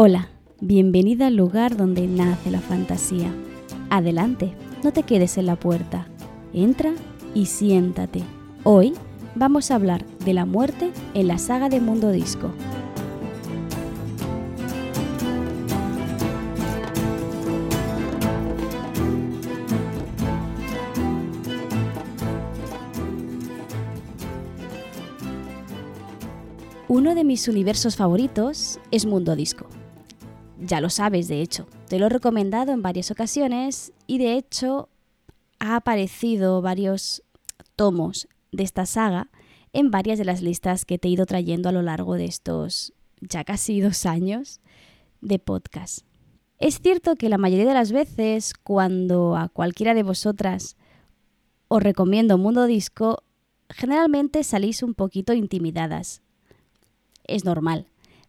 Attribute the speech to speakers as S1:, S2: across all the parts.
S1: Hola, bienvenida al lugar donde nace la fantasía. Adelante, no te quedes en la puerta. Entra y siéntate. Hoy vamos a hablar de la muerte en la saga de Mundo Disco. Uno de mis universos favoritos es Mundo Disco. Ya lo sabes, de hecho. Te lo he recomendado en varias ocasiones y de hecho ha aparecido varios tomos de esta saga en varias de las listas que te he ido trayendo a lo largo de estos ya casi dos años de podcast. Es cierto que la mayoría de las veces cuando a cualquiera de vosotras os recomiendo Mundo Disco, generalmente salís un poquito intimidadas es normal.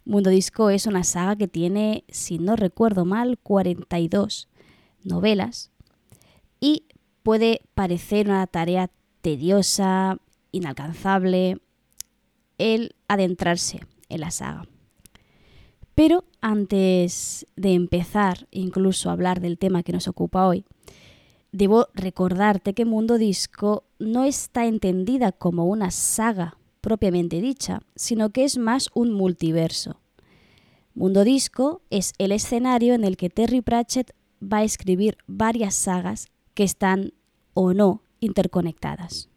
S1: Mundo Disco es una saga que tiene, si no recuerdo mal, 42 novelas y puede parecer una tarea tediosa, inalcanzable, el adentrarse en la saga. Pero antes de empezar incluso a hablar del tema que nos ocupa hoy, debo recordarte que Mundo Disco no está entendida como una saga propiamente dicha, sino que es más un multiverso. Mundo Disco es el escenario en el que Terry Pratchett va a escribir varias sagas que están o no interconectadas.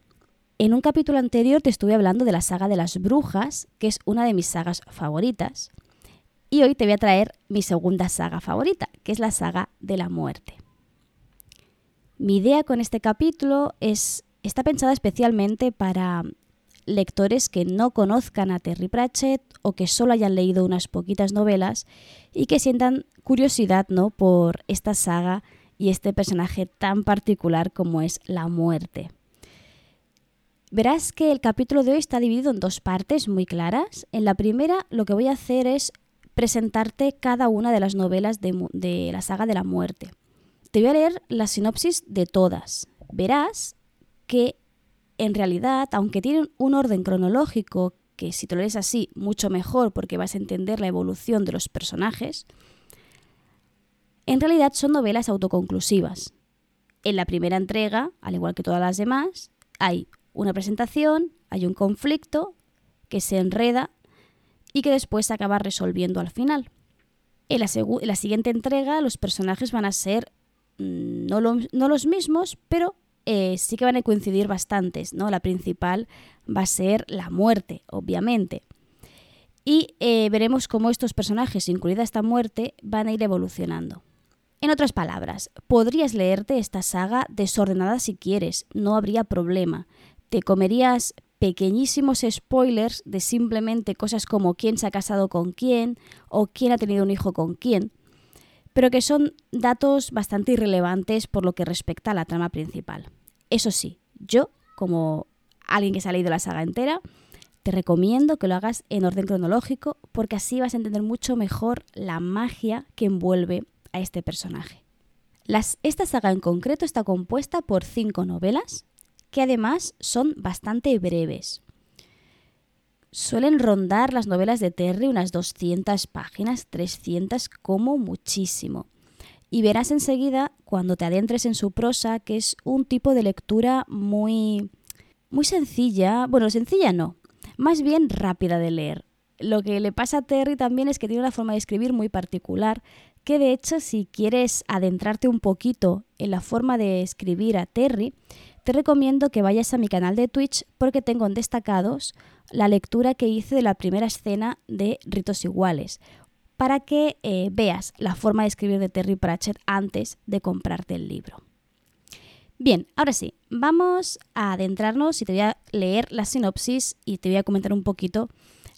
S1: En un capítulo anterior te estuve hablando de la saga de las brujas, que es una de mis sagas favoritas, y hoy te voy a traer mi segunda saga favorita, que es la saga de la muerte. Mi idea con este capítulo es está pensada especialmente para lectores que no conozcan a Terry Pratchett o que solo hayan leído unas poquitas novelas y que sientan curiosidad ¿no? por esta saga y este personaje tan particular como es la muerte. Verás que el capítulo de hoy está dividido en dos partes muy claras. En la primera lo que voy a hacer es presentarte cada una de las novelas de, de la saga de la muerte. Te voy a leer la sinopsis de todas. Verás que en realidad, aunque tienen un orden cronológico, que si te lo lees así, mucho mejor porque vas a entender la evolución de los personajes, en realidad son novelas autoconclusivas. En la primera entrega, al igual que todas las demás, hay una presentación, hay un conflicto que se enreda y que después se acaba resolviendo al final. En la, en la siguiente entrega los personajes van a ser mm, no, no los mismos, pero eh, sí que van a coincidir bastantes, ¿no? La principal va a ser la muerte, obviamente. Y eh, veremos cómo estos personajes, incluida esta muerte, van a ir evolucionando. En otras palabras, podrías leerte esta saga desordenada si quieres, no habría problema. Te comerías pequeñísimos spoilers de simplemente cosas como quién se ha casado con quién o quién ha tenido un hijo con quién, pero que son datos bastante irrelevantes por lo que respecta a la trama principal. Eso sí, yo, como alguien que se ha leído la saga entera, te recomiendo que lo hagas en orden cronológico porque así vas a entender mucho mejor la magia que envuelve a este personaje. esta saga en concreto está compuesta por cinco novelas que además son bastante breves. Suelen rondar las novelas de Terry unas 200 páginas, 300 como muchísimo. Y verás enseguida, cuando te adentres en su prosa, que es un tipo de lectura muy, muy sencilla. Bueno, sencilla no, más bien rápida de leer. Lo que le pasa a Terry también es que tiene una forma de escribir muy particular, que de hecho si quieres adentrarte un poquito en la forma de escribir a Terry, te recomiendo que vayas a mi canal de Twitch porque tengo en destacados la lectura que hice de la primera escena de Ritos Iguales, para que eh, veas la forma de escribir de Terry Pratchett antes de comprarte el libro. Bien, ahora sí, vamos a adentrarnos y te voy a leer la sinopsis y te voy a comentar un poquito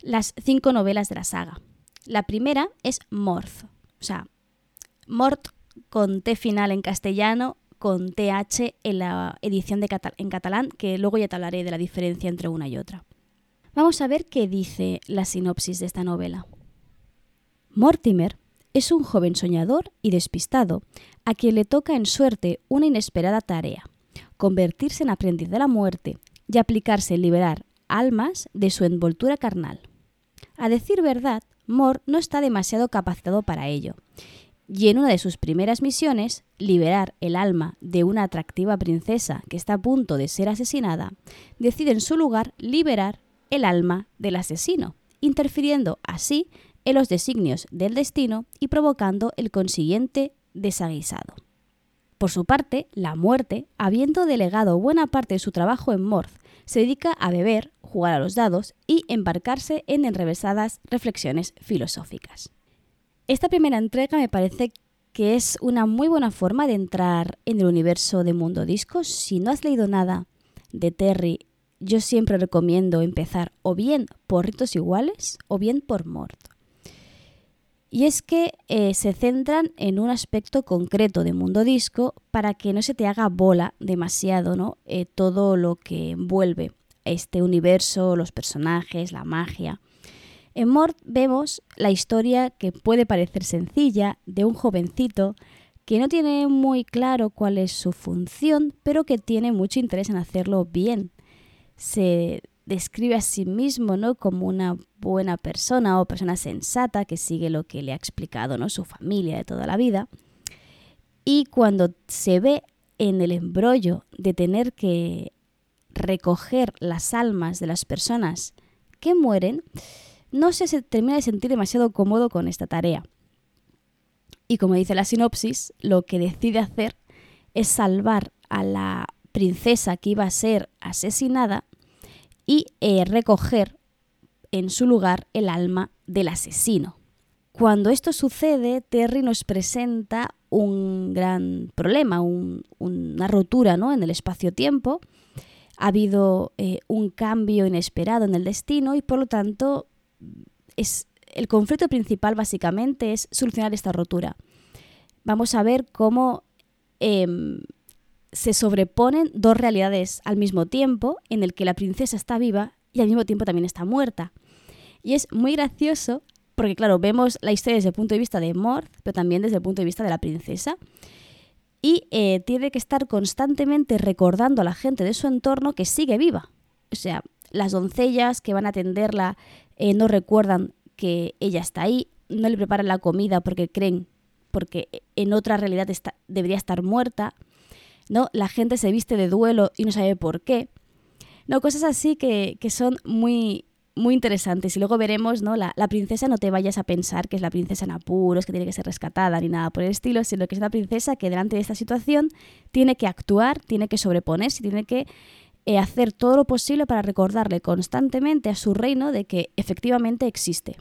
S1: las cinco novelas de la saga. La primera es Morth, o sea, Mort con T final en castellano con TH en la edición de en catalán, que luego ya te hablaré de la diferencia entre una y otra. Vamos a ver qué dice la sinopsis de esta novela. Mortimer es un joven soñador y despistado, a quien le toca en suerte una inesperada tarea, convertirse en aprendiz de la muerte y aplicarse en liberar almas de su envoltura carnal. A decir verdad, Mor no está demasiado capacitado para ello. Y en una de sus primeras misiones, liberar el alma de una atractiva princesa que está a punto de ser asesinada, decide en su lugar liberar el alma del asesino, interfiriendo así en los designios del destino y provocando el consiguiente desaguisado. Por su parte, la muerte, habiendo delegado buena parte de su trabajo en Morth, se dedica a beber, jugar a los dados y embarcarse en enrevesadas reflexiones filosóficas. Esta primera entrega me parece que es una muy buena forma de entrar en el universo de Mundo Discos. Si no has leído nada de Terry, yo siempre recomiendo empezar o bien por ritos iguales o bien por Mort. Y es que eh, se centran en un aspecto concreto de Mundo Disco para que no se te haga bola demasiado ¿no? Eh, todo lo que envuelve este universo, los personajes, la magia. En Mort vemos la historia que puede parecer sencilla de un jovencito que no tiene muy claro cuál es su función, pero que tiene mucho interés en hacerlo bien. Se describe a sí mismo ¿no? como una buena persona o persona sensata que sigue lo que le ha explicado ¿no? su familia de toda la vida. Y cuando se ve en el embrollo de tener que recoger las almas de las personas que mueren, no se termina de sentir demasiado cómodo con esta tarea. Y como dice la sinopsis, lo que decide hacer es salvar a la princesa que iba a ser asesinada y eh, recoger en su lugar el alma del asesino. Cuando esto sucede, Terry nos presenta un gran problema, una rotura ¿no? en el espacio-tiempo. Ha habido eh, un cambio inesperado en el destino y por lo tanto es, el conflicto principal básicamente es solucionar esta rotura. Vamos a ver cómo em, se sobreponen dos realidades al mismo tiempo, en el que la princesa está viva y al mismo tiempo también está muerta. Y es muy gracioso porque, claro, vemos la historia desde el punto de vista de Morth, pero también desde el punto de vista de la princesa. Y eh, tiene que estar constantemente recordando a la gente de su entorno que sigue viva. O sea, las doncellas que van a atenderla eh, no recuerdan que ella está ahí, no le preparan la comida porque creen, porque en otra realidad está, debería estar muerta. ¿no? La gente se viste de duelo y no sabe por qué. No, cosas así que, son muy, muy interesantes. Y luego veremos, ¿no? La, princesa no te vayas a pensar que es la princesa en apuros, que tiene que ser rescatada ni nada por el estilo, sino que es una princesa que delante de esta situación tiene que actuar, tiene que sobreponerse, tiene que eh, hacer todo lo posible para recordarle constantemente a su reino de que efectivamente existe.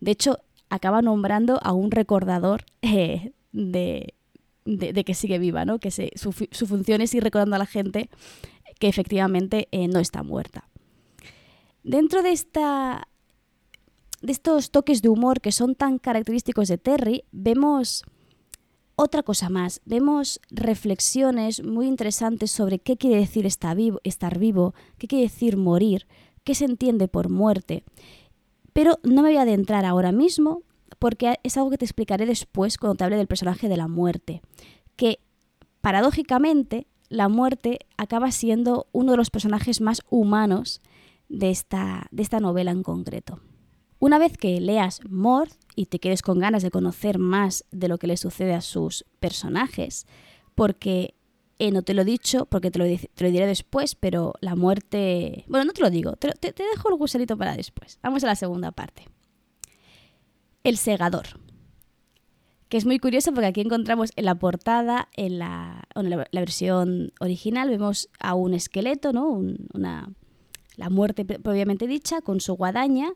S1: De hecho, acaba nombrando a un recordador eh, de, de, que sigue viva, ¿no? que su, función es ir recordando a la gente que efectivamente eh, no está muerta. Dentro de, esta, de estos toques de humor que son tan característicos de Terry, vemos otra cosa más, vemos reflexiones muy interesantes sobre qué quiere decir estar vivo, qué quiere decir morir, qué se entiende por muerte. Pero no me voy a adentrar ahora mismo porque es algo que te explicaré después cuando te hable del personaje de la muerte, que paradójicamente la muerte acaba siendo uno de los personajes más humanos de esta, de esta novela en concreto. Una vez que leas Mort y te quedes con ganas de conocer más de lo que le sucede a sus personajes, porque eh, no te lo he dicho, porque te lo, diré después, pero la muerte... Bueno, no te lo digo, te, dejo el gusanito para después. Vamos a la segunda parte. El segador. Que es muy curioso porque aquí encontramos en la portada, en la, versión original, vemos a un esqueleto, ¿no? una, la muerte propiamente dicha, con su guadaña,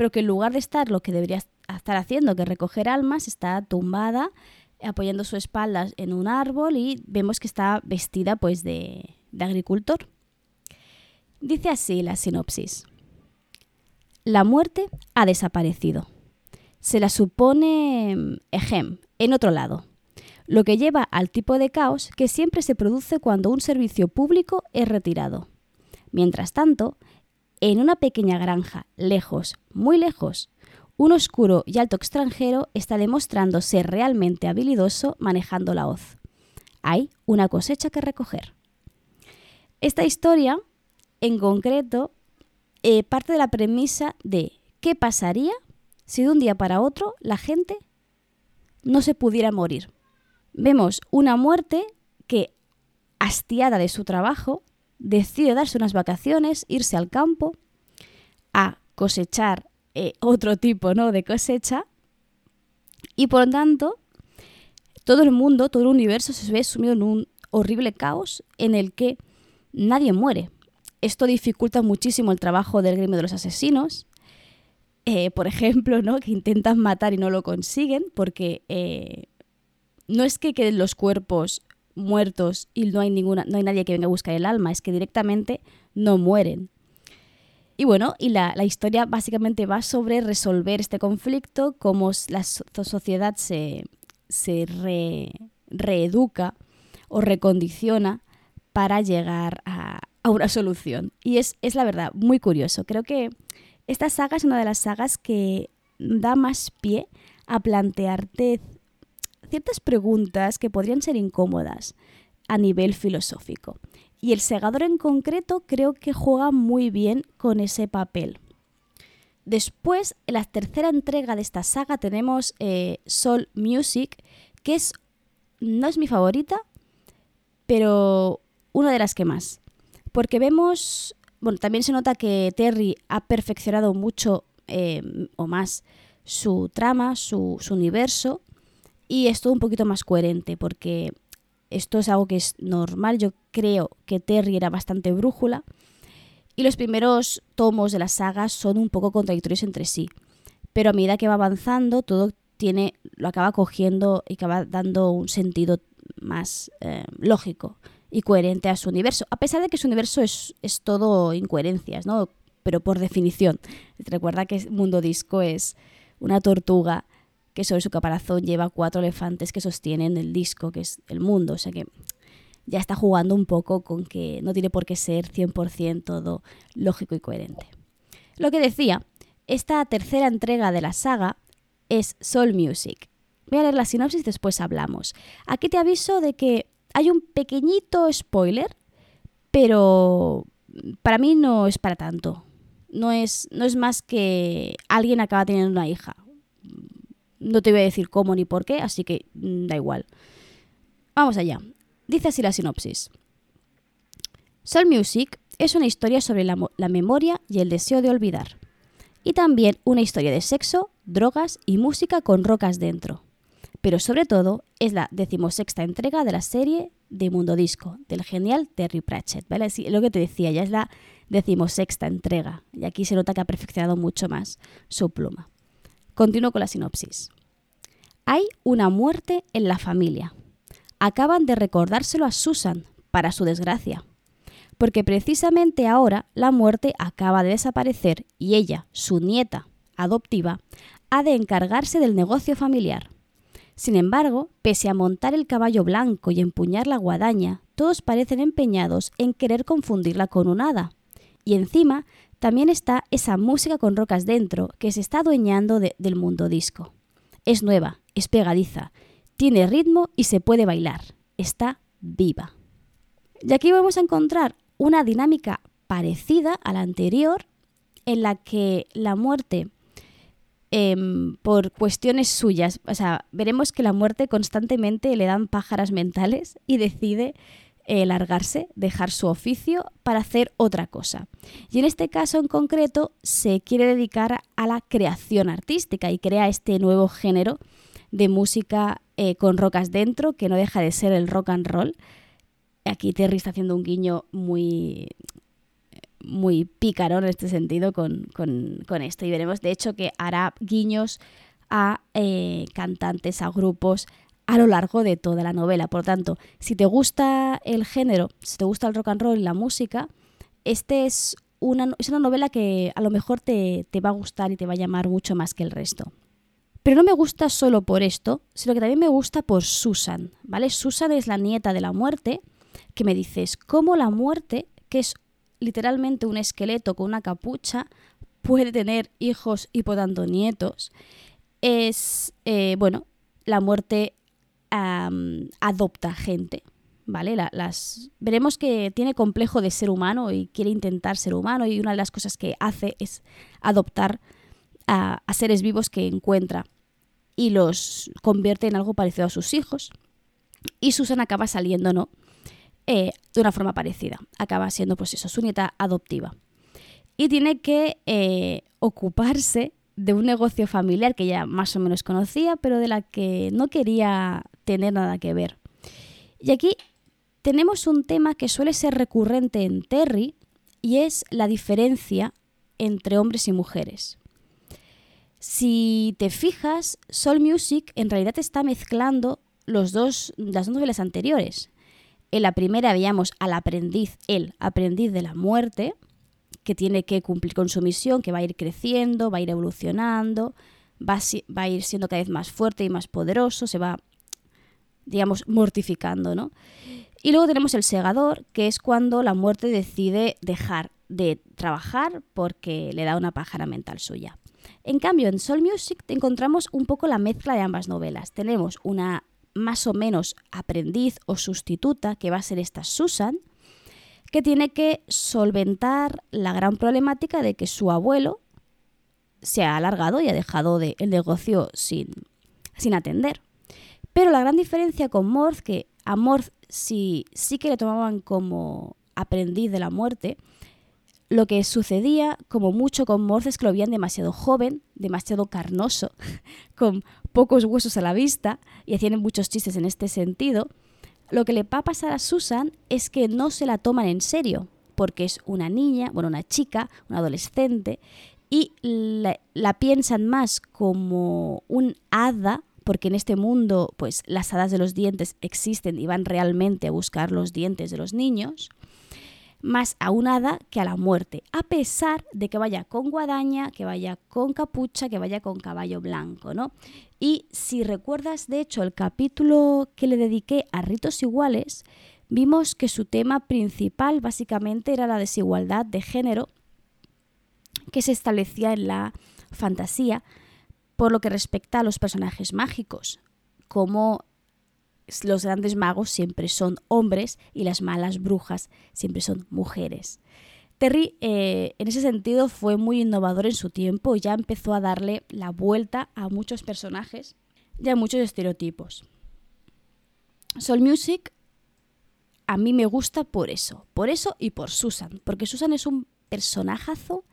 S1: pero que en lugar de estar lo que debería estar haciendo, que recoger almas, está tumbada, apoyando su espalda en un árbol y vemos que está vestida pues de, de agricultor. Dice así la sinopsis. La muerte ha desaparecido se la supone Ejem, en otro lado, lo que lleva al tipo de caos que siempre se produce cuando un servicio público es retirado. Mientras tanto, en una pequeña granja, lejos, muy lejos, un oscuro y alto extranjero está demostrando ser realmente habilidoso manejando la hoz. Hay una cosecha que recoger. Esta historia, en concreto, eh, parte de la premisa de qué pasaría si de un día para otro la gente no se pudiera morir. Vemos una muerte que, hastiada de su trabajo, decide darse unas vacaciones, irse al campo a cosechar eh, otro tipo ¿no? de cosecha y por lo tanto todo el mundo, todo el universo se ve sumido en un horrible caos en el que nadie muere. Esto dificulta muchísimo el trabajo del gremio de los asesinos. Eh, por ejemplo, ¿no? que intentan matar y no lo consiguen porque eh, no es que queden los cuerpos muertos y no hay, ninguna, no hay nadie que venga a buscar el alma, es que directamente no mueren. Y bueno, y la, historia básicamente va sobre resolver este conflicto, cómo la sociedad se, reeduca o recondiciona para llegar a, una solución. Y es, es, la verdad muy curioso. Creo que esta saga es una de las sagas que da más pie a plantearte ciertas preguntas que podrían ser incómodas a nivel filosófico. Y el segador en concreto creo que juega muy bien con ese papel. Después, en la tercera entrega de esta saga tenemos eh, Soul Music, que es no es mi favorita, pero una de las que más. Porque vemos, bueno, también se nota que Terry ha perfeccionado mucho eh, o más su trama, su, su universo, y es todo un poquito más coherente porque esto es algo que es normal. Yo creo que Terry era bastante brújula y los primeros tomos de la saga son un poco contradictorios entre sí. Pero a medida que va avanzando, todo tiene, lo acaba cogiendo y acaba dando un sentido más eh, lógico y coherente a su universo. A pesar de que su universo es, es todo incoherencias, ¿no? Pero por definición. Recuerda que Mundo Disco es una tortuga que sobre su caparazón lleva cuatro elefantes que sostienen el disco, que es el mundo. O sea que ya está jugando un poco con que no tiene por qué ser 100% todo lógico y coherente. Lo que decía, esta tercera entrega de la saga es Soul Music. Voy a leer la sinopsis después hablamos. Aquí te aviso de que hay un pequeñito spoiler, pero para mí no es para tanto. No es, no es más que alguien acaba teniendo una hija. No te voy a decir cómo ni por qué, así que mm, da igual. Vamos allá. Dice así la sinopsis. Soul Music es una historia sobre la, memoria y el deseo de olvidar. Y también una historia de sexo, drogas y música con rocas dentro. Pero sobre todo es la decimosexta entrega de la serie de Mundo Disco, del genial Terry Pratchett. ¿vale? lo que te decía, ya es la decimosexta entrega. Y aquí se nota que ha perfeccionado mucho más su pluma. Continúo con la sinopsis. Hay una muerte en la familia. Acaban de recordárselo a Susan, para su desgracia. Porque precisamente ahora la muerte acaba de desaparecer y ella, su nieta adoptiva, ha de encargarse del negocio familiar. Sin embargo, pese a montar el caballo blanco y empuñar la guadaña, todos parecen empeñados en querer confundirla con un hada. Y encima también está esa música con rocas dentro que se está adueñando del mundo disco. Es nueva, es pegadiza, tiene ritmo y se puede bailar. Está viva. Y aquí vamos a encontrar una dinámica parecida a la anterior, en la que la muerte, em, por cuestiones suyas, o sea, veremos que la muerte constantemente le dan pájaras mentales y decide eh, largarse, dejar su oficio para hacer otra cosa. Y en este caso en concreto se quiere dedicar a la creación artística y crea este nuevo género de música eh, con rocas dentro, que no deja de ser el rock and roll. Aquí Terry está haciendo un guiño muy, muy pícaro en este sentido con, esto. Y veremos, de hecho, que hará guiños a eh, cantantes, a grupos, a lo largo de toda la novela. Por tanto, si te gusta el género, si te gusta el rock and roll y la música, este es una, es una novela que a lo mejor te, te va a gustar y te va a llamar mucho más que el resto. Pero no me gusta solo por esto, sino que también me gusta por Susan, ¿vale? Susan es la nieta de la muerte, que me dices, ¿cómo la muerte, que es literalmente un esqueleto con una capucha, puede tener hijos y por tanto nietos? Es, eh, bueno, la muerte adopta gente. ¿Vale? las, veremos que tiene complejo de ser humano y quiere intentar ser humano y una de las cosas que hace es adoptar a, seres vivos que encuentra y los convierte en algo parecido a sus hijos. Y Susan acaba saliendo, ¿no? Eh, de una forma parecida. Acaba siendo, pues eso, su nieta adoptiva. Y tiene que eh, ocuparse de un negocio familiar que ya más o menos conocía, pero de la que no quería tener nada que ver. Y aquí tenemos un tema que suele ser recurrente en Terry y es la diferencia entre hombres y mujeres. Si te fijas, Soul Music en realidad está mezclando los dos, las dos novelas anteriores. En la primera veíamos al aprendiz, el aprendiz de la muerte, que tiene que cumplir con su misión, que va a ir creciendo, va a ir evolucionando, va a, ir siendo cada vez más fuerte y más poderoso, se va, digamos, mortificando, ¿no? Y luego tenemos el segador, que es cuando la muerte decide dejar de trabajar porque le da una pájara mental suya. En cambio, en Soul Music encontramos un poco la mezcla de ambas novelas. Tenemos una más o menos aprendiz o sustituta, que va a ser esta Susan, que tiene que solventar la gran problemática de que su abuelo se ha alargado y ha dejado el negocio sin, sin atender. Pero la gran diferencia con Morth, que a Morth sí, sí que le tomaban como aprendiz de la muerte, lo que sucedía, como mucho con Morth, es que lo veían demasiado joven, demasiado carnoso, con pocos huesos a la vista, y hacían muchos chistes en este sentido. Lo que le va a pasar a Susan es que no se la toman en serio, porque es una niña, bueno, una chica, una adolescente, y la, la piensan más como un hada, porque en este mundo, pues las hadas de los dientes existen y van realmente a buscar los dientes de los niños más a un hada que a la muerte, a pesar de que vaya con guadaña, que vaya con capucha, que vaya con caballo blanco, ¿no? Y si recuerdas, de hecho, el capítulo que le dediqué a ritos iguales, vimos que su tema principal básicamente era la desigualdad de género que se establecía en la fantasía por lo que respecta a los personajes mágicos, como los grandes magos siempre son hombres y las malas brujas siempre son mujeres. Terry eh, en ese sentido fue muy innovador en su tiempo y ya empezó a darle la vuelta a muchos personajes y a muchos estereotipos. Soul Music a mí me gusta por eso, por eso y por Susan, porque Susan es un personajazo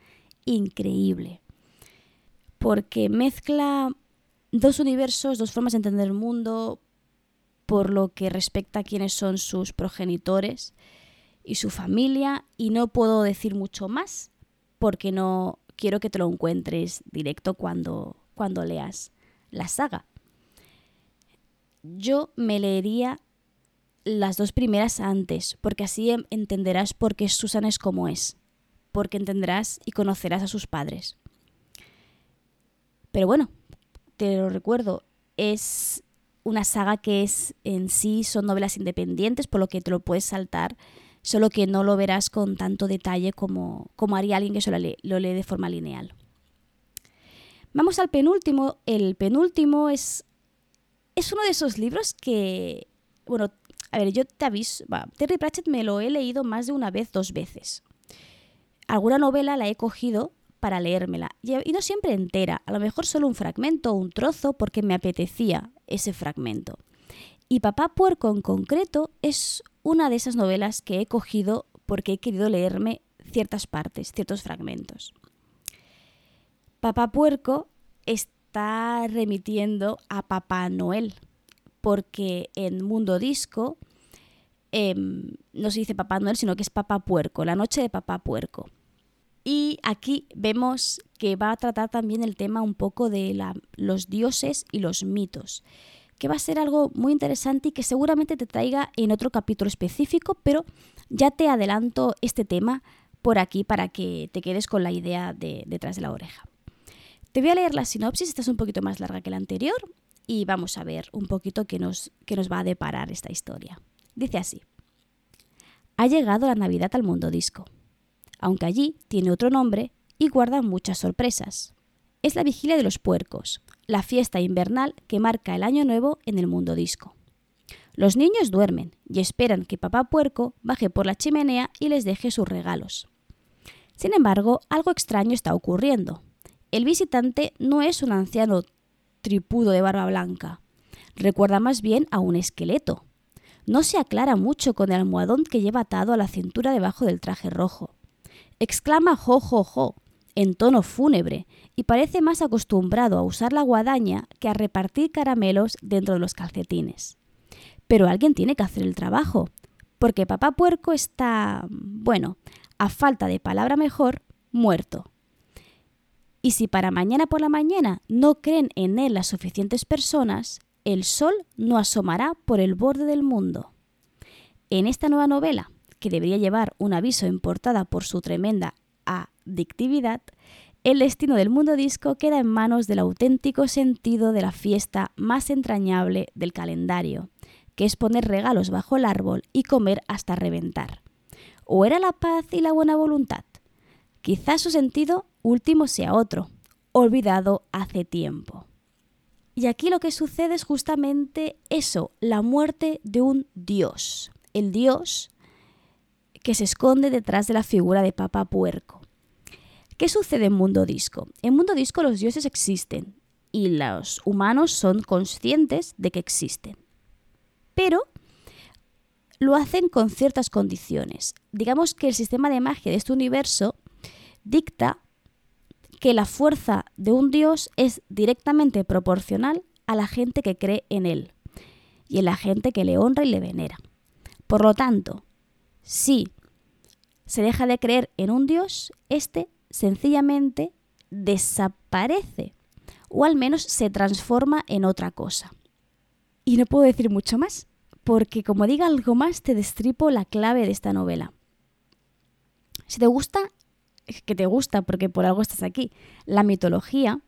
S1: increíble, porque mezcla dos universos, dos formas de entender el mundo, por lo que respecta a quiénes son sus progenitores y su familia y no puedo decir mucho más porque no quiero que te lo encuentres directo cuando, cuando leas la saga. Yo me leería las dos primeras antes, porque así entenderás por qué Susan es como es, porque entenderás y conocerás a sus padres. Pero bueno, te lo recuerdo, es una saga que es en sí son novelas independientes, por lo que te lo puedes saltar, solo que no lo verás con tanto detalle como, como haría alguien que solo lo lee de forma lineal. Vamos al penúltimo. El penúltimo es, es uno de esos libros que, bueno, a ver, yo te aviso, Terry Pratchett me lo he leído más de una vez, dos veces. Alguna novela la he cogido para leérmela. Y no siempre entera, a lo mejor solo un fragmento o un trozo porque me apetecía ese fragmento. Y Papá Puerco en concreto es una de esas novelas que he cogido porque he querido leerme ciertas partes, ciertos fragmentos. Papá Puerco está remitiendo a Papá Noel, porque en Mundo Disco em, no se dice Papá Noel, sino que es Papá Puerco, la noche de Papá Puerco. Y aquí vemos que va a tratar también el tema un poco de los dioses y los mitos, que va a ser algo muy interesante y que seguramente te traiga en otro capítulo específico, pero ya te adelanto este tema por aquí para que te quedes con la idea de, detrás de la oreja. Te voy a leer la sinopsis, esta es un poquito más larga que la anterior, y vamos a ver un poquito qué nos, qué nos va a deparar esta historia. Dice así. Ha llegado la Navidad al mundo disco aunque allí tiene otro nombre y guarda muchas sorpresas. Es la vigilia de los puercos, la fiesta invernal que marca el año nuevo en el mundo disco. Los niños duermen y esperan que papá puerco baje por la chimenea y les deje sus regalos. Sin embargo, algo extraño está ocurriendo. el visitante no es un anciano tripudo de barba blanca. Recuerda más bien a un esqueleto. No se aclara mucho con el almohadón que lleva atado a la cintura debajo del traje rojo. Exclama jo, jo, jo, en tono fúnebre, y parece más acostumbrado a usar la guadaña que a repartir caramelos dentro de los calcetines. Pero alguien tiene que hacer el trabajo, porque papá puerco está, bueno, a falta de palabra mejor, muerto. Y si para mañana por la mañana no creen en él las suficientes personas, el sol no asomará por el borde del mundo. En esta nueva novela, que debería llevar un aviso en portada por su tremenda adictividad, el destino del mundo disco queda en manos del auténtico sentido de la fiesta más entrañable del calendario, que es poner regalos bajo el árbol y comer hasta reventar. ¿O era la paz y la buena voluntad? Quizás su sentido último sea otro, olvidado hace tiempo. Y aquí lo que sucede es justamente eso, la muerte de un dios. El dios que se esconde detrás de la figura de Papa Puerco. ¿Qué sucede en Mundo Disco? En Mundo Disco los dioses existen y los humanos son conscientes de que existen. Pero lo hacen con ciertas condiciones. Digamos que el sistema de magia de este universo dicta que la fuerza de un dios es directamente proporcional a la gente que cree en él y en la gente que le honra y le venera. Por lo tanto, si se deja de creer en un dios, éste sencillamente desaparece o al menos se transforma en otra cosa. Y no puedo decir mucho más, porque como diga algo más te destripo la clave de esta novela. Si te gusta que te gusta porque por algo estás aquí, la mitología,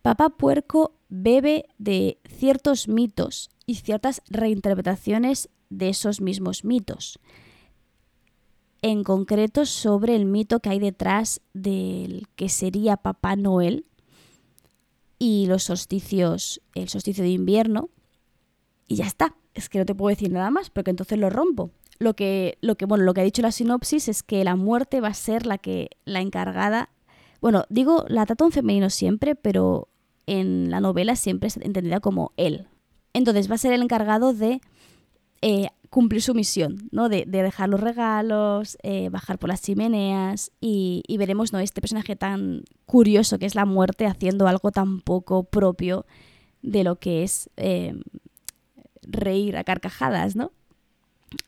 S1: Papá Puerco bebe de ciertos mitos y ciertas reinterpretaciones de esos mismos mitos. En concreto sobre el mito que hay detrás del que sería Papá Noel y los solsticios, el solsticio de invierno. Y ya está, es que no te puedo decir nada más porque entonces lo rompo lo que, lo que, bueno, lo que ha dicho la sinopsis es que la muerte va a ser la que la encargada. Bueno, digo, la trata un femenino siempre, pero en la novela siempre es entendida como él. Entonces va a ser el encargado de eh, cumplir su misión, ¿no? De, dejar los regalos, eh, bajar por las chimeneas y, veremos, ¿no? Este personaje tan curioso que es la muerte haciendo algo tan poco propio de lo que es eh, reír a carcajadas, ¿no?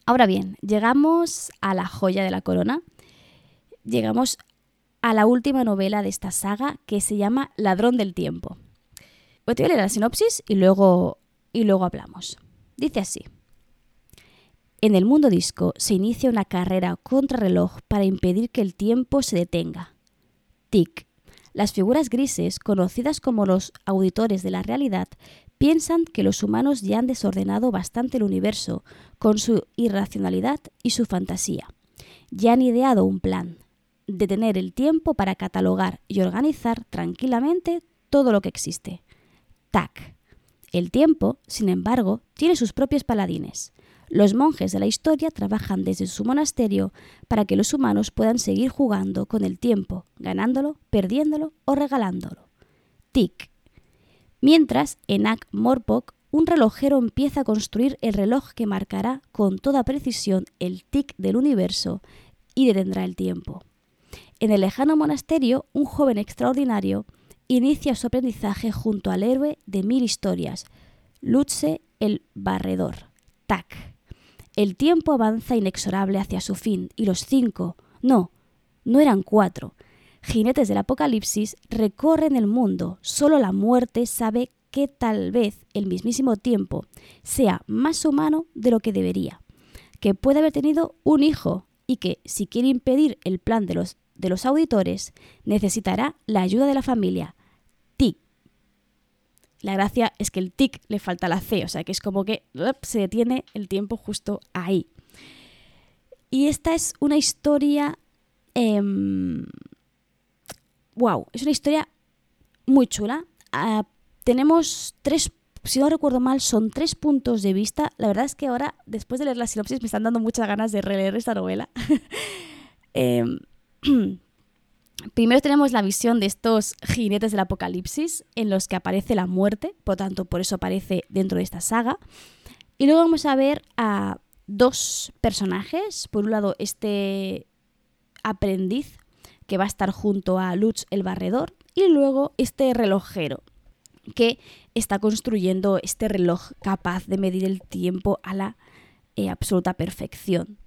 S1: Ahora bien, llegamos a la joya de la corona. Llegamos a la última novela de esta saga que se llama Ladrón del Tiempo. Voy a leer la sinopsis y luego, y luego hablamos. Dice así. En el mundo disco se inicia una carrera contrarreloj para impedir que el tiempo se detenga. TIC. Las figuras grises, conocidas como los auditores de la realidad, piensan que los humanos ya han desordenado bastante el universo con su irracionalidad y su fantasía. Ya han ideado un plan, detener el tiempo para catalogar y organizar tranquilamente todo lo que existe. TAC. El tiempo, sin embargo, tiene sus propios paladines. Los monjes de la historia trabajan desde su monasterio para que los humanos puedan seguir jugando con el tiempo, ganándolo, perdiéndolo o regalándolo. TIC Mientras, en Ak Morpok, un relojero empieza a construir el reloj que marcará con toda precisión el tic del universo y detendrá el tiempo. En el lejano monasterio, un joven extraordinario inicia su aprendizaje junto al héroe de mil historias, Lutze el Barredor, Tac. El tiempo avanza inexorable hacia su fin y los cinco, no, no eran cuatro, jinetes del apocalipsis recorren el mundo, solo la muerte sabe que tal vez el mismísimo tiempo sea más humano de lo que debería, que puede haber tenido un hijo y que, si quiere impedir el plan de los, de los auditores, necesitará la ayuda de la familia. La gracia es que el TIC le falta la C, o sea que es como que se detiene el tiempo justo ahí. Y esta es una historia em, wow, es una historia muy chula. Ah, tenemos tres, si no recuerdo mal, son tres puntos de vista. La verdad es que ahora, después de leer la sinopsis, me están dando muchas ganas de releer esta novela. Em, Primero tenemos la visión de estos jinetes del apocalipsis en los que aparece la muerte, por tanto por eso aparece dentro de esta saga. Y luego vamos a ver a dos personajes. Por un lado, este aprendiz que va a estar junto a Lutz el barredor y luego este relojero que está construyendo este reloj capaz de medir el tiempo a la eh, absoluta perfección.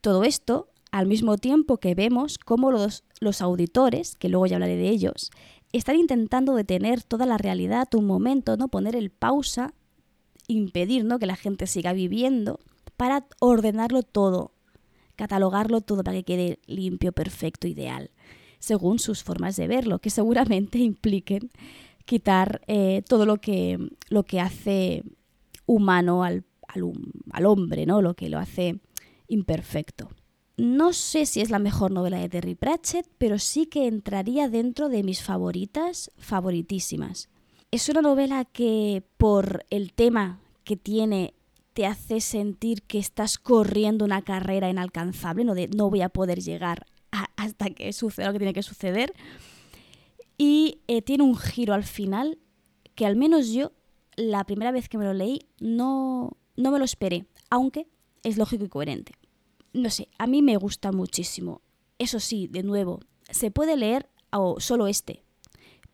S1: Todo esto al mismo tiempo que vemos cómo los, auditores, que luego ya hablaré de ellos, están intentando detener toda la realidad un momento, ¿no? Poner el pausa, impedir ¿no? que la gente siga viviendo para ordenarlo todo, catalogarlo todo para que quede limpio, perfecto, ideal, según sus formas de verlo, que seguramente impliquen quitar eh, todo lo que, lo que hace humano al, al, hombre, ¿no? lo que lo hace imperfecto. No sé si es la mejor novela de Terry Pratchett, pero sí que entraría dentro de mis favoritas, favoritísimas. Es una novela que por el tema que tiene te hace sentir que estás corriendo una carrera inalcanzable, no de no voy a poder llegar hasta que suceda lo que tiene que suceder. Y eh, tiene un giro al final que al menos yo, la primera vez que me lo leí, no, no me lo esperé, aunque es lógico y coherente. No sé, a mí me gusta muchísimo. Eso sí, de nuevo, se puede leer o solo este,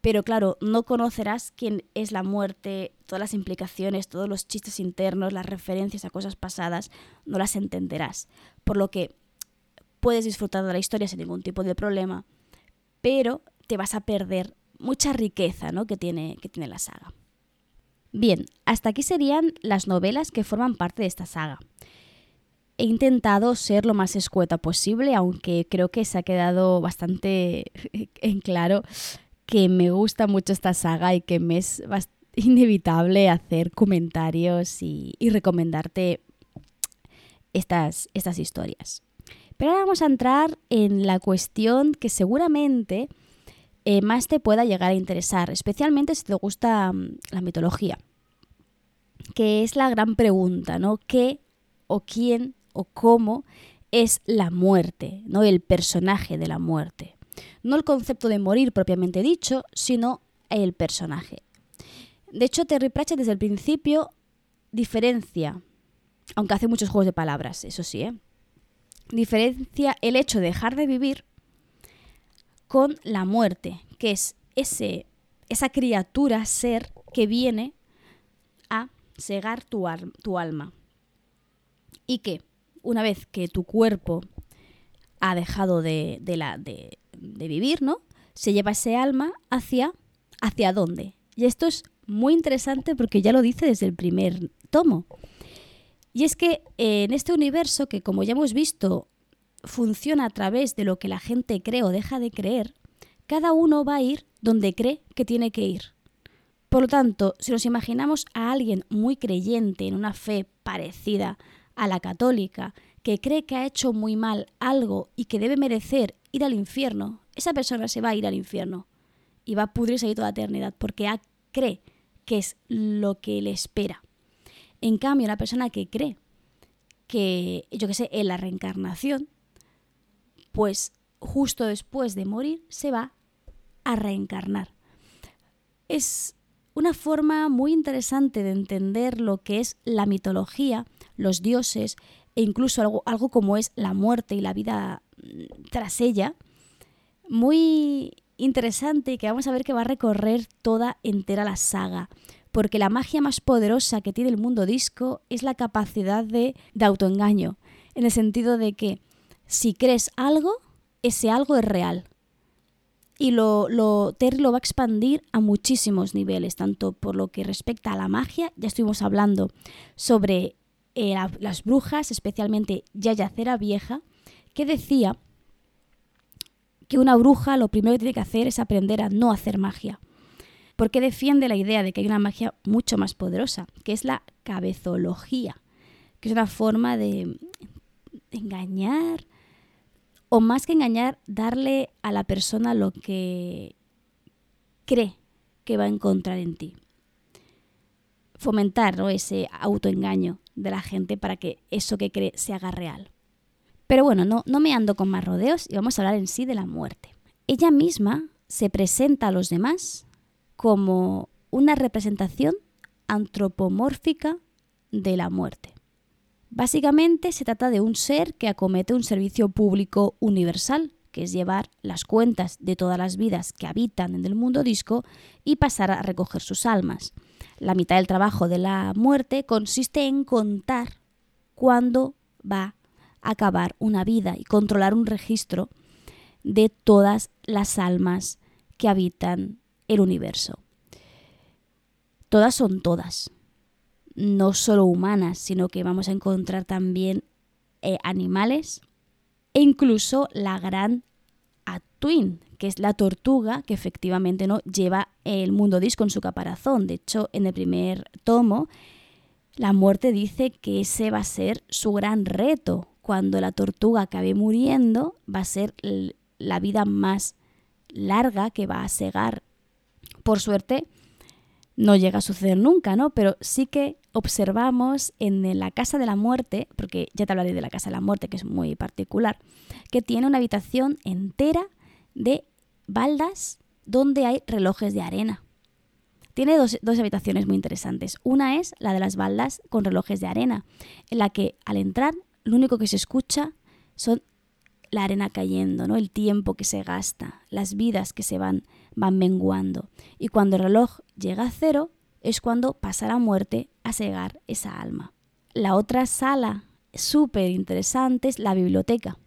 S1: pero claro, no conocerás quién es la muerte, todas las implicaciones, todos los chistes internos, las referencias a cosas pasadas, no las entenderás. Por lo que puedes disfrutar de la historia sin ningún tipo de problema, pero te vas a perder mucha riqueza ¿no? que, tiene, que tiene la saga. Bien, hasta aquí serían las novelas que forman parte de esta saga. He intentado ser lo más escueta posible, aunque creo que se ha quedado bastante en claro que me gusta mucho esta saga y que me es inevitable hacer comentarios y, recomendarte estas, estas historias. Pero ahora vamos a entrar en la cuestión que seguramente eh, más te pueda llegar a interesar, especialmente si te gusta mm, la mitología, que es la gran pregunta, ¿no? ¿Qué o quién o cómo es la muerte, ¿no? El personaje de la muerte. No el concepto de morir propiamente dicho, sino el personaje. De hecho, Terry Pratchett desde el principio diferencia, aunque hace muchos juegos de palabras, eso sí, ¿eh? diferencia el hecho de dejar de vivir con la muerte, que es ese, esa criatura, ser que viene a cegar tu, tu alma. Y que una vez que tu cuerpo ha dejado de, de, vivir, ¿no? Se lleva ese alma hacia hacia dónde. Y esto es muy interesante porque ya lo dice desde el primer tomo. Y es que en este universo que como ya hemos visto funciona a través de lo que la gente cree o deja de creer, cada uno va a ir donde cree que tiene que ir. Por lo tanto, si nos imaginamos a alguien muy creyente en una fe parecida a la católica, que cree que ha hecho muy mal algo y que debe merecer ir al infierno, esa persona se va a ir al infierno y va a pudrirse ahí toda la eternidad porque cree que es lo que le espera. En cambio, una persona que cree que, yo qué sé, en la reencarnación, pues justo después de morir se va a reencarnar. Es una forma muy interesante de entender lo que es la mitología, los dioses e incluso algo, algo como es la muerte y la vida mm, tras ella, muy interesante y que vamos a ver que va a recorrer toda entera la saga. Porque la magia más poderosa que tiene el mundo disco es la capacidad de, de autoengaño. En el sentido de que si crees algo, ese algo es real. Y lo, Terry lo va a expandir a muchísimos niveles, tanto por lo que respecta a la magia, ya estuvimos hablando sobre eh, las brujas, especialmente Yaya Cera Vieja, que decía que una bruja lo primero que tiene que hacer es aprender a no hacer magia. Porque defiende la idea de que hay una magia mucho más poderosa, que es la cabezología, que es una forma de engañar, o más que engañar, darle a la persona lo que cree que va a encontrar en ti. Fomentar ese autoengaño de la gente para que eso que cree se haga real. Pero bueno, no, no me ando con más rodeos y vamos a hablar en sí de la muerte. ella misma se presenta a los demás como una representación antropomórfica de la muerte. Básicamente se trata de un ser que acomete un servicio público universal, que es llevar las cuentas de todas las vidas que habitan en el mundo disco y pasar a recoger sus almas. La mitad del trabajo de la muerte consiste en contar cuándo va a acabar una vida y controlar un registro de todas las almas que habitan el universo. Todas son todas, no solo humanas, sino que vamos a encontrar también eh, animales e incluso la gran Atuin, que es la tortuga que efectivamente no lleva el mundo disco en su caparazón. De hecho, en el primer tomo, la muerte dice que ese va a ser su gran reto. Cuando la tortuga acabe muriendo, va a ser la vida más larga que va a segar. Por suerte, no llega a suceder nunca, ¿no? Pero sí que observamos en la Casa de la Muerte, porque ya te hablaré de la Casa de la Muerte, que es muy particular, que tiene una habitación entera de baldas donde hay relojes de arena. Tiene dos, dos, habitaciones muy interesantes. Una es la de las baldas con relojes de arena, en la que al entrar lo único que se escucha son la arena cayendo, ¿no? el tiempo que se gasta, las vidas que se van, van menguando. Y cuando el reloj llega a cero es cuando pasa la muerte a cegar esa alma. La otra sala súper interesante es la biblioteca.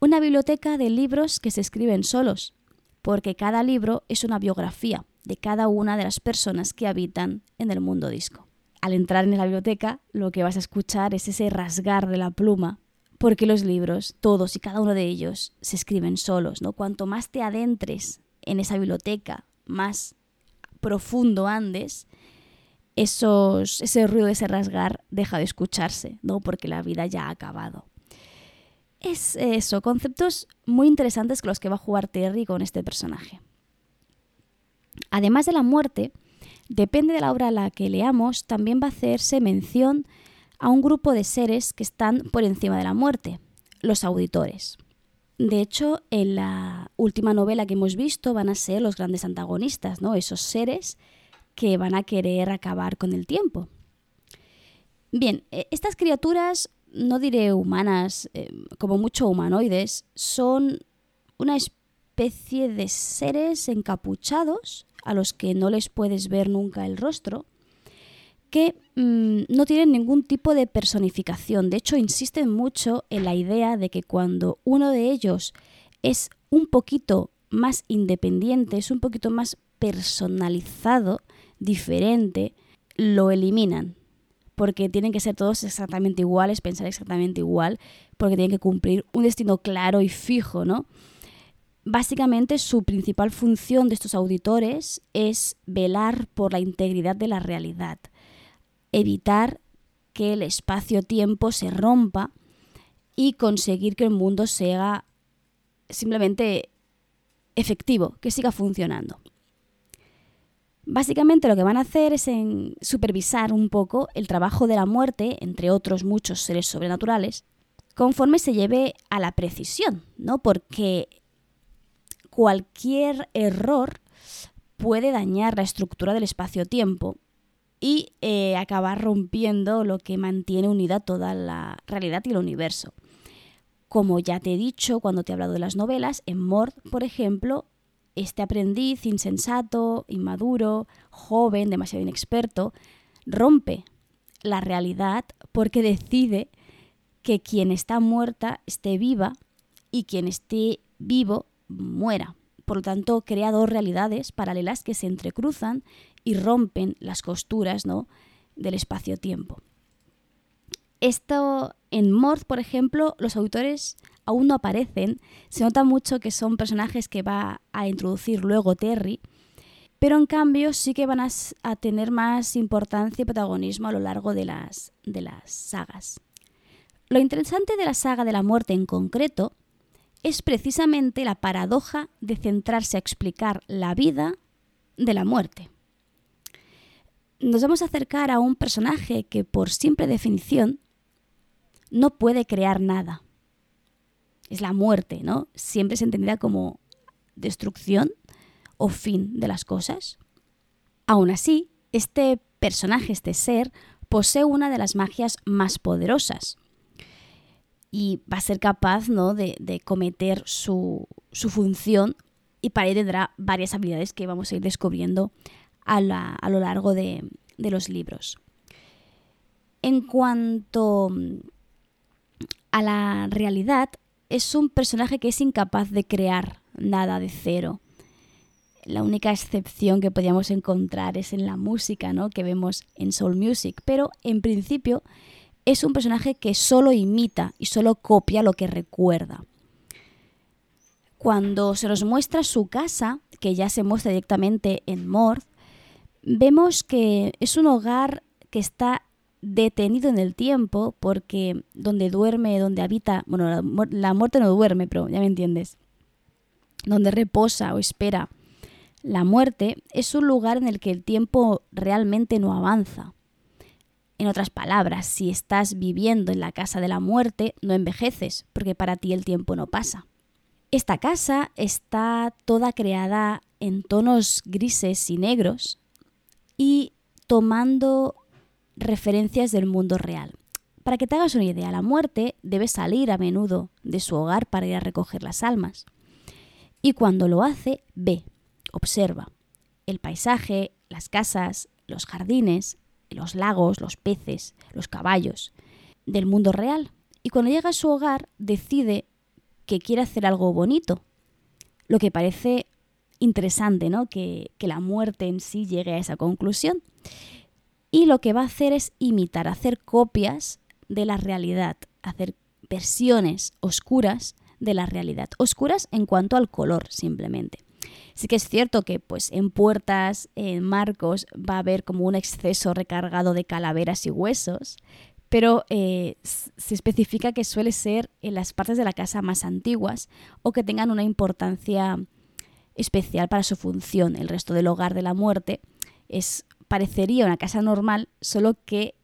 S1: Una biblioteca de libros que se escriben solos, porque cada libro es una biografía de cada una de las personas que habitan en el mundo disco. Al entrar en la biblioteca, lo que vas a escuchar es ese rasgar de la pluma porque los libros, todos y cada uno de ellos, se escriben solos, ¿no? Cuanto más te adentres en esa biblioteca, más profundo andes, esos, ese ruido, ese rasgar deja de escucharse, ¿no? Porque la vida ya ha acabado. Es eso, conceptos muy interesantes con los que va a jugar Terry con este personaje. Además de la muerte, depende de la obra a la que leamos, también va a hacerse mención a un grupo de seres que están por encima de la muerte, los auditores. De hecho, en la última novela que hemos visto van a ser los grandes antagonistas, ¿no? Esos seres que van a querer acabar con el tiempo. Bien, e, estas criaturas, no diré humanas, eh, como mucho humanoides, son una especie de seres encapuchados a los que no les puedes ver nunca el rostro que mm, no tienen ningún tipo de personificación. De hecho, insisten mucho en la idea de que cuando uno de ellos es un poquito más independiente, es un poquito más personalizado, diferente, lo eliminan. Porque tienen que ser todos exactamente iguales, pensar exactamente igual, porque tienen que cumplir un destino claro y fijo, ¿no? Básicamente su principal función de estos auditores es velar por la integridad de la realidad evitar que el espacio-tiempo se rompa y conseguir que el mundo sea simplemente efectivo, que siga funcionando. Básicamente lo que van a hacer es supervisar un poco el trabajo de la muerte, entre otros muchos seres sobrenaturales, conforme se lleve a la precisión, ¿no? Porque cualquier error puede dañar la estructura del espacio-tiempo y eh, acabar rompiendo lo que mantiene unida toda la realidad y el universo. Como ya te he dicho cuando te he hablado de las novelas, en Mord, por ejemplo, este aprendiz insensato, inmaduro, joven, demasiado inexperto, rompe la realidad porque decide que quien está muerta esté viva y quien esté vivo muera. Por lo tanto, crea dos realidades paralelas que se entrecruzan y rompen las costuras ¿no? del espacio-tiempo. Esto en Mord, por ejemplo, los autores aún no aparecen. Se nota mucho que son personajes que va a introducir luego Terry, pero en cambio sí que van a, tener más importancia y protagonismo a lo largo de las, de las sagas. Lo interesante de la saga de la muerte en concreto es precisamente la paradoja de centrarse a explicar la vida de la muerte nos vamos a acercar a un personaje que por simple definición no puede crear nada. Es la muerte, ¿no? Siempre es entendida como destrucción o fin de las cosas. Aún así, este personaje, este ser, posee una de las magias más poderosas y va a ser capaz ¿no? de, cometer su, función y para ello tendrá varias habilidades que vamos a ir descubriendo a, lo largo de, los libros. En cuanto a la realidad, es un personaje que es incapaz de crear nada de cero. La única excepción que podríamos encontrar es en la música, ¿no? que vemos en Soul Music, pero en principio es un personaje que solo imita y solo copia lo que recuerda. Cuando se nos muestra su casa, que ya se muestra directamente en Morth, vemos que es un hogar que está detenido en el tiempo porque donde duerme, donde habita, bueno, la, muerte no duerme, pero ya me entiendes, donde reposa o espera la muerte es un lugar en el que el tiempo realmente no avanza. En otras palabras, si estás viviendo en la casa de la muerte, no envejeces, porque para ti el tiempo no pasa. Esta casa está toda creada en tonos grises y negros y tomando referencias del mundo real. Para que te hagas una idea, la muerte debe salir a menudo de su hogar para ir a recoger las almas. Y cuando lo hace, ve, observa el paisaje, las casas, los jardines, los lagos, los peces, los caballos del mundo real. Y cuando llega a su hogar, decide que quiere hacer algo bonito. Lo que parece interesante, ¿no? Que, que la muerte en sí llegue a esa conclusión y lo que va a hacer es imitar, hacer copias de la realidad, hacer versiones oscuras de la realidad, oscuras en cuanto al color simplemente. Sí que es cierto que pues en puertas, en marcos va a haber como un exceso recargado de calaveras y huesos, pero eh, se especifica que suele ser en las partes de la casa más antiguas o que tengan una importancia especial para su función. El resto del hogar de la muerte es parecería una casa normal, solo que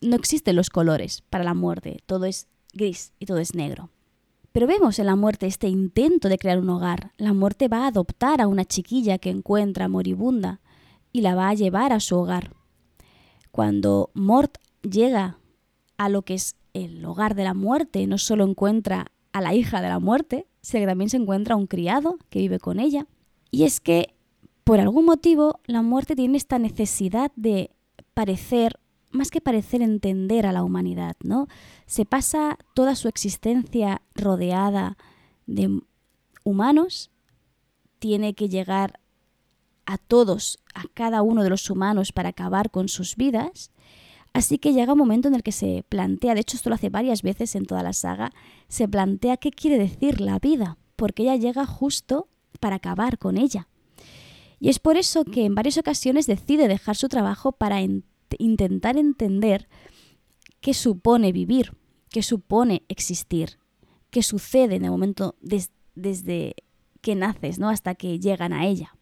S1: no existen los colores para la muerte, todo es gris y todo es negro. Pero vemos en la muerte este intento de crear un hogar. La muerte va a adoptar a una chiquilla que encuentra moribunda y la va a llevar a su hogar. Cuando Mort llega a lo que es el hogar de la muerte, no solo encuentra a la hija de la muerte, que también se encuentra un criado que vive con ella. Y es que por algún motivo la muerte tiene esta necesidad de parecer, más que parecer entender a la humanidad, ¿no? Se pasa toda su existencia rodeada de humanos, tiene que llegar a todos, a cada uno de los humanos para acabar con sus vidas. Así que llega un momento en el que se plantea, de hecho esto lo hace varias veces en toda la saga, se plantea qué quiere decir la vida, porque ella llega justo para acabar con ella. Y es por eso que en varias ocasiones decide dejar su trabajo para intentar entender qué supone vivir, qué supone existir, qué sucede en el momento desde que naces ¿no? hasta que llegan a ella.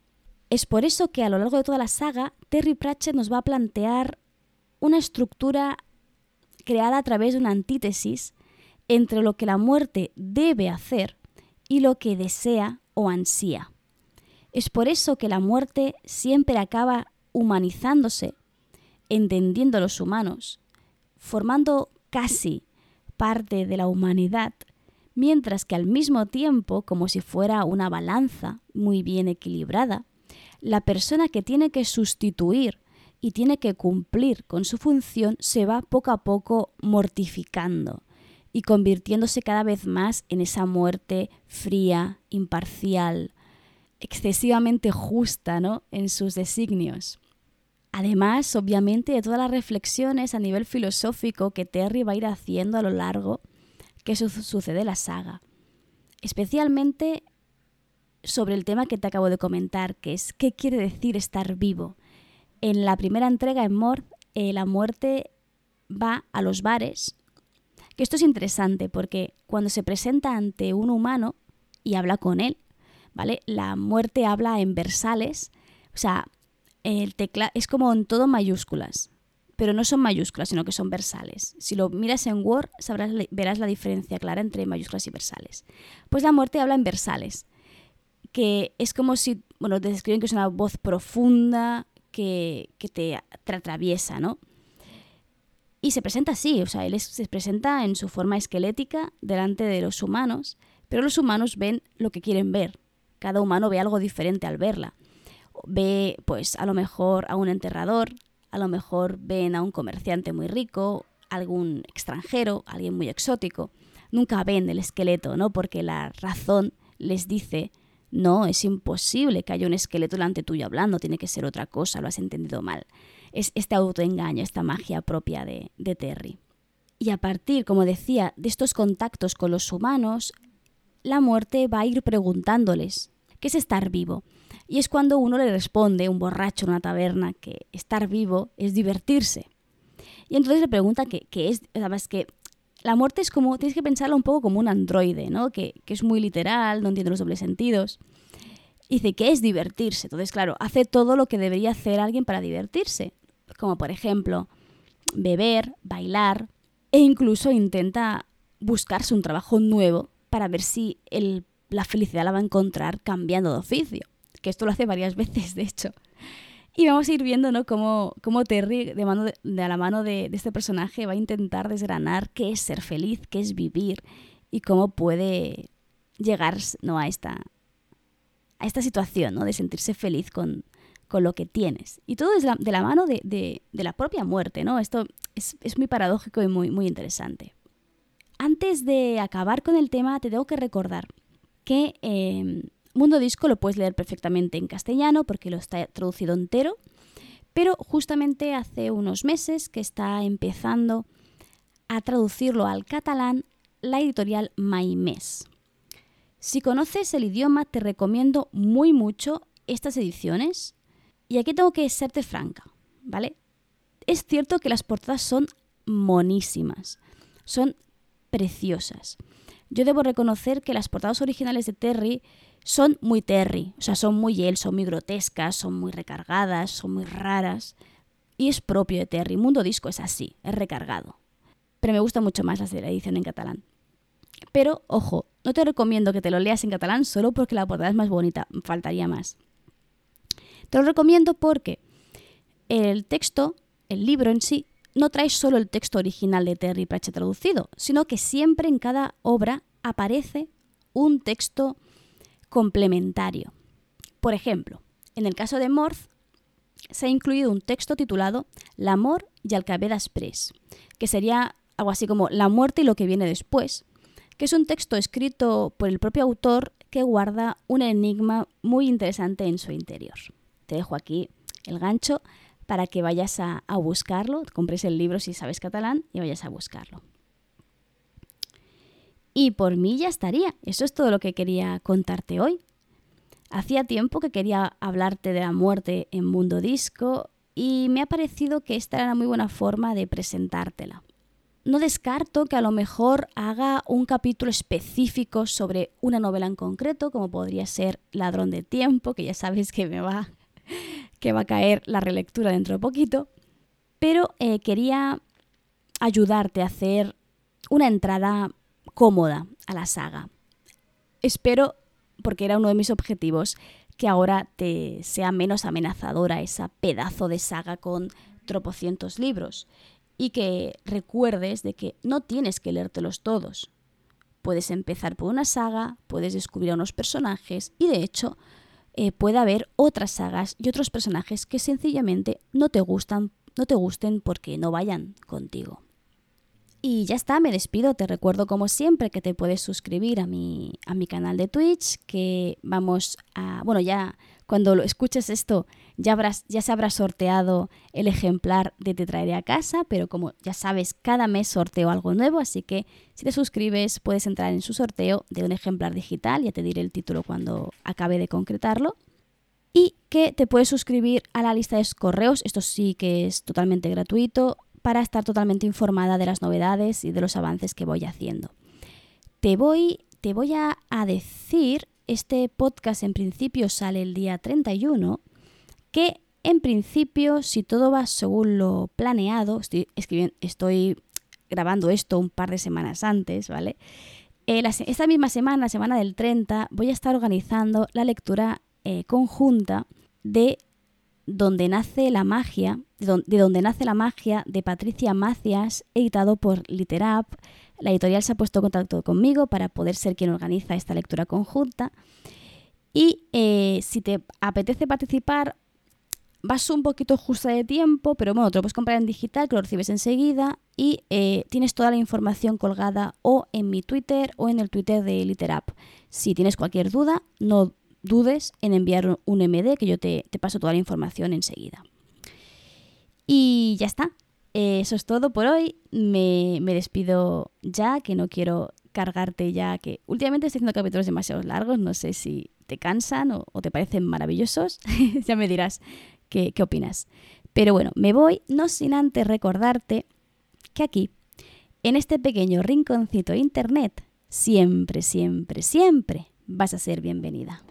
S1: Es por eso que a lo largo de toda la saga, Terry Pratchett nos va a plantear una estructura creada a través de una antítesis entre lo que la muerte debe hacer y lo que desea o ansía. Es por eso que la muerte siempre acaba humanizándose, entendiendo a los humanos, formando casi parte de la humanidad, mientras que al mismo tiempo, como si fuera una balanza muy bien equilibrada, la persona que tiene que sustituir y tiene que cumplir con su función se va poco a poco mortificando y convirtiéndose cada vez más en esa muerte fría, imparcial, excesivamente justa ¿no? en sus designios. Además, obviamente, de todas las reflexiones a nivel filosófico que Terry va a ir haciendo a lo largo que sucede la saga. Especialmente sobre el tema que te acabo de comentar, que es qué quiere decir estar vivo. En la primera entrega en Mort, eh, la muerte va a los bares. Que esto es interesante porque cuando se presenta ante un humano y habla con él, ¿vale? La muerte habla en versales, o sea, el tecla es como en todo mayúsculas, pero no son mayúsculas, sino que son versales. Si lo miras en Word, sabrás, verás la diferencia clara entre mayúsculas y versales. Pues la muerte habla en versales, que es como si, bueno, te describen que es una voz profunda que, te atraviesa, ¿no? Y se presenta así, o sea, él se presenta en su forma esquelética delante de los humanos, pero los humanos ven lo que quieren ver. Cada humano ve algo diferente al verla. Ve, pues, a lo mejor a un enterrador, a lo mejor ven a un comerciante muy rico, algún extranjero, alguien muy exótico. Nunca ven el esqueleto, ¿no? Porque la razón les dice, no, es imposible que haya un esqueleto delante tuyo hablando, tiene que ser otra cosa, lo has entendido mal es este autoengaño, esta magia propia de, de Terry. Y a partir, como decía, de estos contactos con los humanos, la muerte va a ir preguntándoles, ¿qué es estar vivo? Y es cuando uno le responde, un borracho en una taberna, que estar vivo es divertirse. Y entonces le pregunta qué es, además que la muerte es como, tienes que pensarlo un poco como un androide, ¿no? Que, que es muy literal, no entiende los dobles sentidos. Y dice, ¿qué es divertirse? Entonces, claro, hace todo lo que debería hacer alguien para divertirse como por ejemplo beber, bailar e incluso intenta buscarse un trabajo nuevo para ver si la felicidad la va a encontrar cambiando de oficio, que esto lo hace varias veces, de hecho. Y vamos a ir viendo ¿no? cómo, cómo Terry, de, mano de, la mano de, este personaje, va a intentar desgranar qué es ser feliz, qué es vivir y cómo puede llegar ¿no? a, esta, a esta situación ¿no? de sentirse feliz con, con lo que tienes. Y todo es de la mano de, la propia muerte, ¿no? Esto es, muy paradójico y muy, muy interesante. Antes de acabar con el tema, te tengo que recordar que em, Mundo Disco lo puedes leer perfectamente en castellano porque lo está traducido entero, pero justamente hace unos meses que está empezando a traducirlo al catalán la editorial Maimés. Si conoces el idioma, te recomiendo muy mucho estas ediciones y aquí tengo que serte franca, ¿vale? Es cierto que las portadas son monísimas, son preciosas. Yo debo reconocer que las portadas originales de Terry son muy Terry, o sea, son muy él, son muy grotescas, son muy recargadas, son muy raras. Y es propio de Terry. Mundo Disco es así, es recargado. Pero me gusta mucho más la edición en catalán. Pero, ojo, no te recomiendo que te lo leas en catalán solo porque la portada es más bonita, faltaría más. Te lo recomiendo porque el texto, el libro en sí, no trae solo el texto original de Terry Pratchett traducido, sino que siempre en cada obra aparece un texto complementario. Por ejemplo, en el caso de Morth, se ha incluido un texto titulado L'amor y que després, que sería algo así como La muerte y lo que viene después, que es un texto escrito por el propio autor que guarda un enigma muy interesante en su interior te dejo aquí el gancho para que vayas a, buscarlo, compres el libro si sabes catalán y vayas a buscarlo. Y por mí ya estaría. Eso es todo lo que quería contarte hoy. Hacía tiempo que quería hablarte de la muerte en Mundo Disco y me ha parecido que esta era una muy buena forma de presentártela. No descarto que a lo mejor haga un capítulo específico sobre una novela en concreto, como podría ser Ladrón de Tiempo, que ya sabes que me va que va a caer la relectura dentro de poquito, pero eh, quería ayudarte a hacer una entrada cómoda a la saga. Espero, porque era uno de mis objetivos, que ahora te sea menos amenazadora esa pedazo de saga con tropocientos libros y que recuerdes de que no tienes que leértelos todos. Puedes empezar por una saga, puedes descubrir a unos personajes y de hecho eh, puede haber otras sagas y otros personajes que sencillamente no te gustan, no te gusten porque no vayan contigo. Y ya está, me despido. Te recuerdo como siempre que te puedes suscribir a mi, a mi canal de Twitch, que vamos a... Bueno, ya cuando lo escuches esto ya, ya se habrá sorteado el ejemplar de Te traeré a casa, pero como ya sabes, cada mes sorteo algo nuevo, así que si te suscribes puedes entrar en su sorteo de un ejemplar digital, ya te diré el título cuando acabe de concretarlo. Y que te puedes suscribir a la lista de correos, esto sí que es totalmente gratuito, para estar totalmente informada de las novedades y de los avances que voy haciendo. Te voy, te voy a, decir, este podcast en principio sale el día 31, que en principio, si todo va según lo planeado, estoy, estoy grabando esto un par de semanas antes, ¿vale? Eh, esta misma semana, la semana del 30, voy a estar organizando la lectura eh, conjunta de Donde nace la magia, de, Donde nace la magia de Patricia Macias, editado por Literap. La editorial se ha puesto en contacto conmigo para poder ser quien organiza esta lectura conjunta. Y eh, si te apetece participar, vas un poquito justa de tiempo, pero bueno, te lo puedes comprar en digital, que lo recibes enseguida y eh, tienes toda la información colgada o en mi Twitter o en el Twitter de Literap. Si tienes cualquier duda, no dudes en enviar un MD que yo te, paso toda la información enseguida. Y ya está. Eso es todo por hoy. Me, despido ya, que no quiero cargarte ya, que últimamente estoy haciendo capítulos demasiado largos, no sé si te cansan o, o te parecen maravillosos, ya me dirás qué, qué opinas. Pero bueno, me voy, no sin antes recordarte que aquí, en este pequeño rinconcito de internet, siempre, siempre, siempre vas a ser bienvenida.